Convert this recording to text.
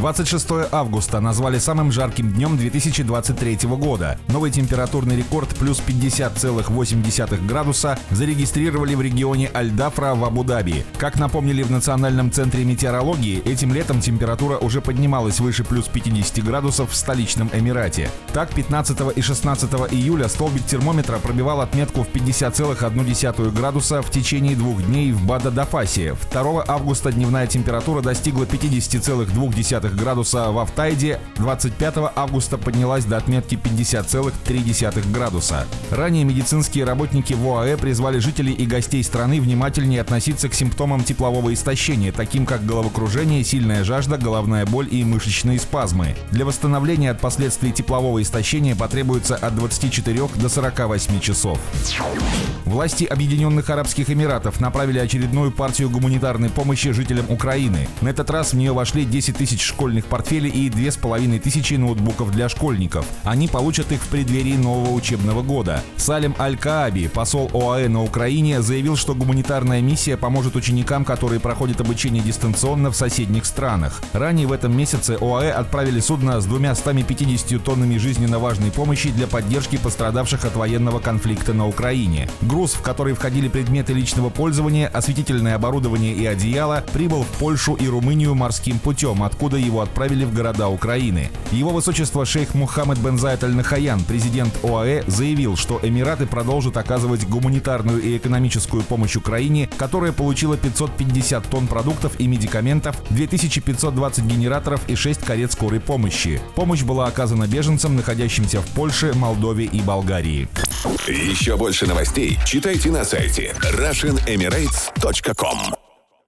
26 августа назвали самым жарким днем 2023 года. Новый температурный рекорд плюс 50,8 градуса зарегистрировали в регионе Аль-Дафра в Абу-Даби. Как напомнили в Национальном центре метеорологии, этим летом температура уже поднималась выше плюс 50 градусов в столичном Эмирате. Так, 15 и 16 июля столбик термометра пробивал отметку в 50,1 градуса в течение двух дней в Бада-Дафасе. 2 августа дневная температура достигла 50,2 градуса в Автайде, 25 августа поднялась до отметки 50,3 градуса. Ранее медицинские работники в ОАЭ призвали жителей и гостей страны внимательнее относиться к симптомам теплового истощения, таким как головокружение, сильная жажда, головная боль и мышечные спазмы. Для восстановления от последствий теплового истощения потребуется от 24 до 48 часов. Власти Объединенных Арабских Эмиратов направили очередную партию гуманитарной помощи жителям Украины. На этот раз в нее вошли 10 тысяч школ школьных портфелей и 2500 ноутбуков для школьников. Они получат их в преддверии нового учебного года. Салим Аль-Кааби, посол ОАЭ на Украине, заявил, что гуманитарная миссия поможет ученикам, которые проходят обучение дистанционно в соседних странах. Ранее в этом месяце ОАЭ отправили судно с двумя 150 тоннами жизненно важной помощи для поддержки пострадавших от военного конфликта на Украине. Груз, в который входили предметы личного пользования, осветительное оборудование и одеяло, прибыл в Польшу и Румынию морским путем, откуда его его отправили в города Украины. Его высочество шейх Мухаммед бен Зайд Аль-Нахаян, президент ОАЭ, заявил, что Эмираты продолжат оказывать гуманитарную и экономическую помощь Украине, которая получила 550 тонн продуктов и медикаментов, 2520 генераторов и 6 карет скорой помощи. Помощь была оказана беженцам, находящимся в Польше, Молдове и Болгарии. Еще больше новостей читайте на сайте RussianEmirates.com